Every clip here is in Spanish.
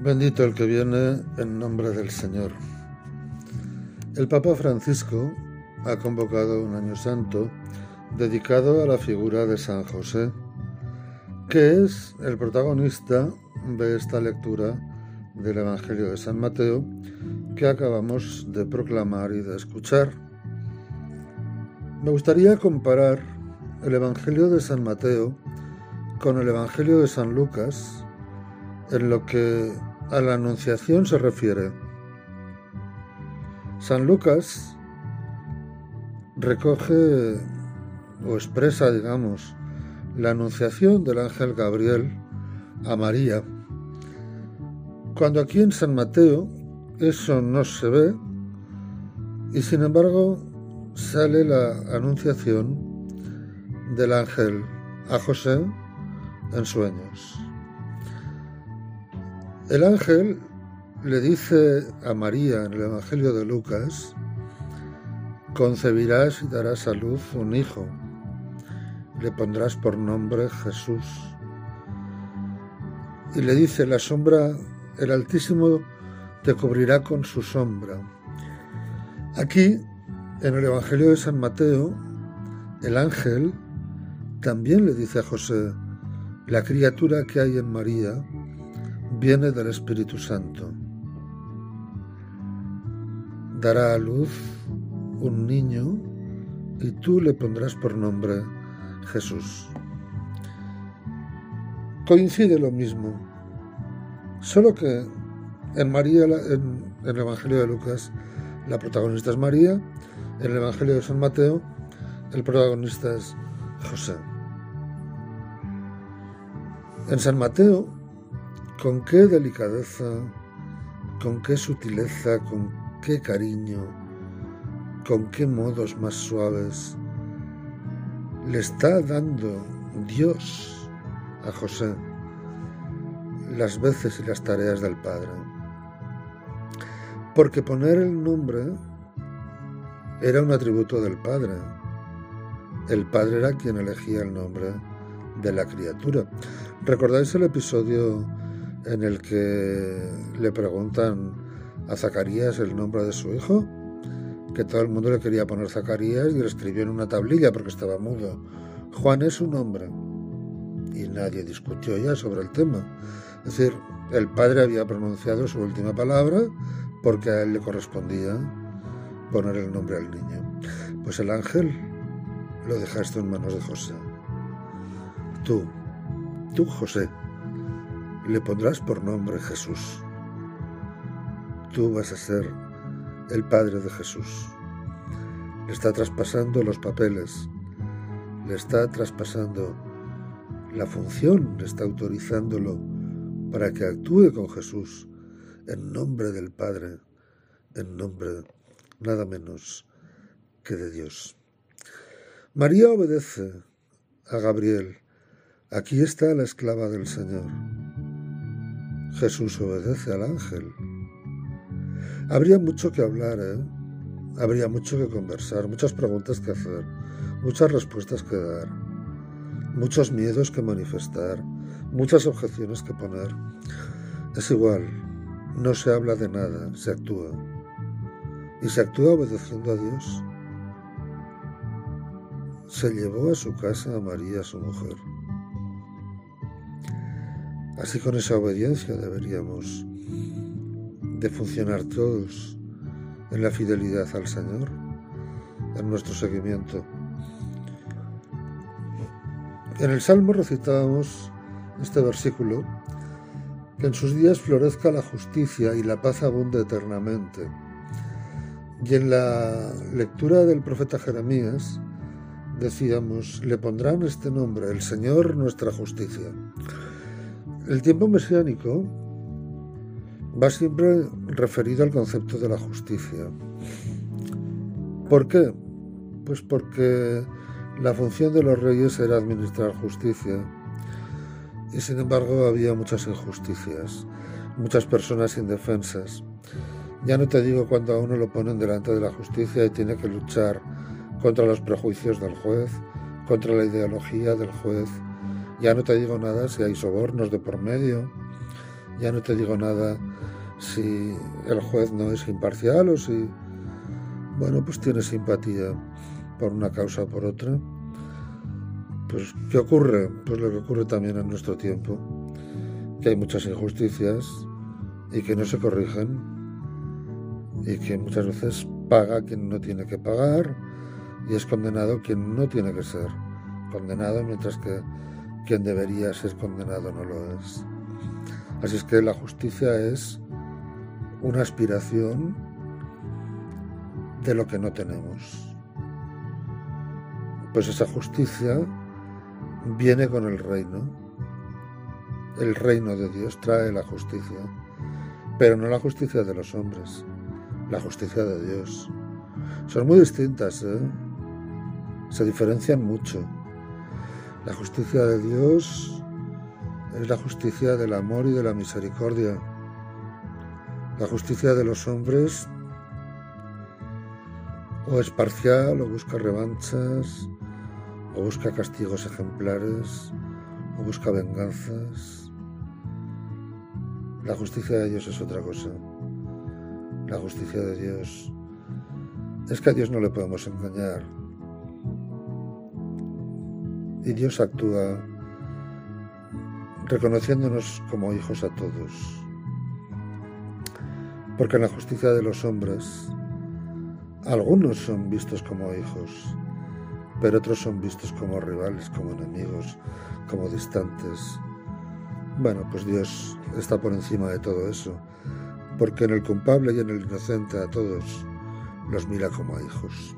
Bendito el que viene en nombre del Señor. El Papa Francisco ha convocado un año santo dedicado a la figura de San José, que es el protagonista de esta lectura del Evangelio de San Mateo que acabamos de proclamar y de escuchar. Me gustaría comparar el Evangelio de San Mateo con el Evangelio de San Lucas en lo que a la Anunciación se refiere. San Lucas recoge o expresa, digamos, la anunciación del ángel Gabriel a María, cuando aquí en San Mateo eso no se ve y sin embargo sale la anunciación del ángel a José en sueños. El ángel le dice a María en el Evangelio de Lucas, concebirás y darás a luz un hijo, le pondrás por nombre Jesús. Y le dice, la sombra, el Altísimo te cubrirá con su sombra. Aquí, en el Evangelio de San Mateo, el ángel también le dice a José, la criatura que hay en María, viene del Espíritu Santo. Dará a luz un niño y tú le pondrás por nombre Jesús. Coincide lo mismo, solo que en María, en, el Evangelio de Lucas, la protagonista es María, en el Evangelio de San Mateo, el protagonista es José. En San Mateo con qué delicadeza, con qué sutileza, con qué cariño, con qué modos más suaves le está dando Dios a José las veces y las tareas del Padre. Porque poner el nombre era un atributo del Padre. El Padre era quien elegía el nombre de la criatura. ¿Recordáis el episodio en el que le preguntan a Zacarías el nombre de su hijo, que todo el mundo le quería poner Zacarías y le escribió en una tablilla porque estaba mudo. Juan es su nombre. Y nadie discutió ya sobre el tema. Es decir, el padre había pronunciado su última palabra porque a él le correspondía poner el nombre al niño. Pues el ángel lo dejaste en manos de José. Tú, tú José, le pondrás por nombre Jesús. Tú vas a ser el Padre de Jesús. Le está traspasando los papeles, le está traspasando la función, le está autorizándolo para que actúe con Jesús en nombre del Padre, en nombre nada menos que de Dios. María obedece a Gabriel. Aquí está la esclava del Señor. Jesús obedece al ángel. Habría mucho que hablar, ¿eh? Habría mucho que conversar, muchas preguntas que hacer, muchas respuestas que dar, muchos miedos que manifestar, muchas objeciones que poner. Es igual, no se habla de nada, se actúa. Y se actúa obedeciendo a Dios. Se llevó a su casa a María, su mujer. Así con esa obediencia deberíamos de funcionar todos en la fidelidad al Señor, en nuestro seguimiento. En el Salmo recitábamos este versículo, que en sus días florezca la justicia y la paz abunde eternamente. Y en la lectura del profeta Jeremías decíamos, le pondrán este nombre, el Señor nuestra justicia. El tiempo mesiánico va siempre referido al concepto de la justicia. ¿Por qué? Pues porque la función de los reyes era administrar justicia y sin embargo había muchas injusticias, muchas personas indefensas. Ya no te digo cuando a uno lo ponen delante de la justicia y tiene que luchar contra los prejuicios del juez, contra la ideología del juez, ya no te digo nada si hay sobornos de por medio, Ya no te digo nada si el juez no es imparcial o si, bueno, pues tiene simpatía por una causa o por otra. Pues, ¿qué ocurre? Pues lo que ocurre también en nuestro tiempo, que hay muchas injusticias y que no se corrigen y que muchas veces paga quien no tiene que pagar y es condenado quien no tiene que ser condenado, mientras que quien debería ser condenado no lo es. Así es que la justicia es una aspiración de lo que no tenemos. Pues esa justicia viene con el reino. El reino de Dios trae la justicia, pero no la justicia de los hombres, la justicia de Dios. Son muy distintas, ¿eh? se diferencian mucho. La justicia de Dios es la justicia del amor y de la misericordia. La justicia de los hombres o es parcial o busca revanchas o busca castigos ejemplares o busca venganzas. La justicia de Dios es otra cosa. La justicia de Dios es que a Dios no le podemos engañar. Y Dios actúa reconociéndonos como hijos a todos. Porque en la justicia de los hombres, algunos son vistos como hijos, pero otros son vistos como rivales, como enemigos, como distantes. Bueno, pues Dios está por encima de todo eso, porque en el culpable y en el inocente a todos los mira como a hijos.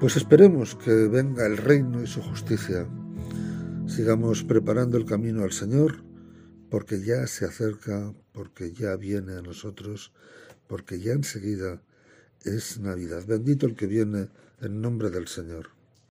Pues esperemos que venga el reino y su justicia. Sigamos preparando el camino al Señor, porque ya se acerca, porque ya viene a nosotros, porque ya enseguida es Navidad. Bendito el que viene en nombre del Señor.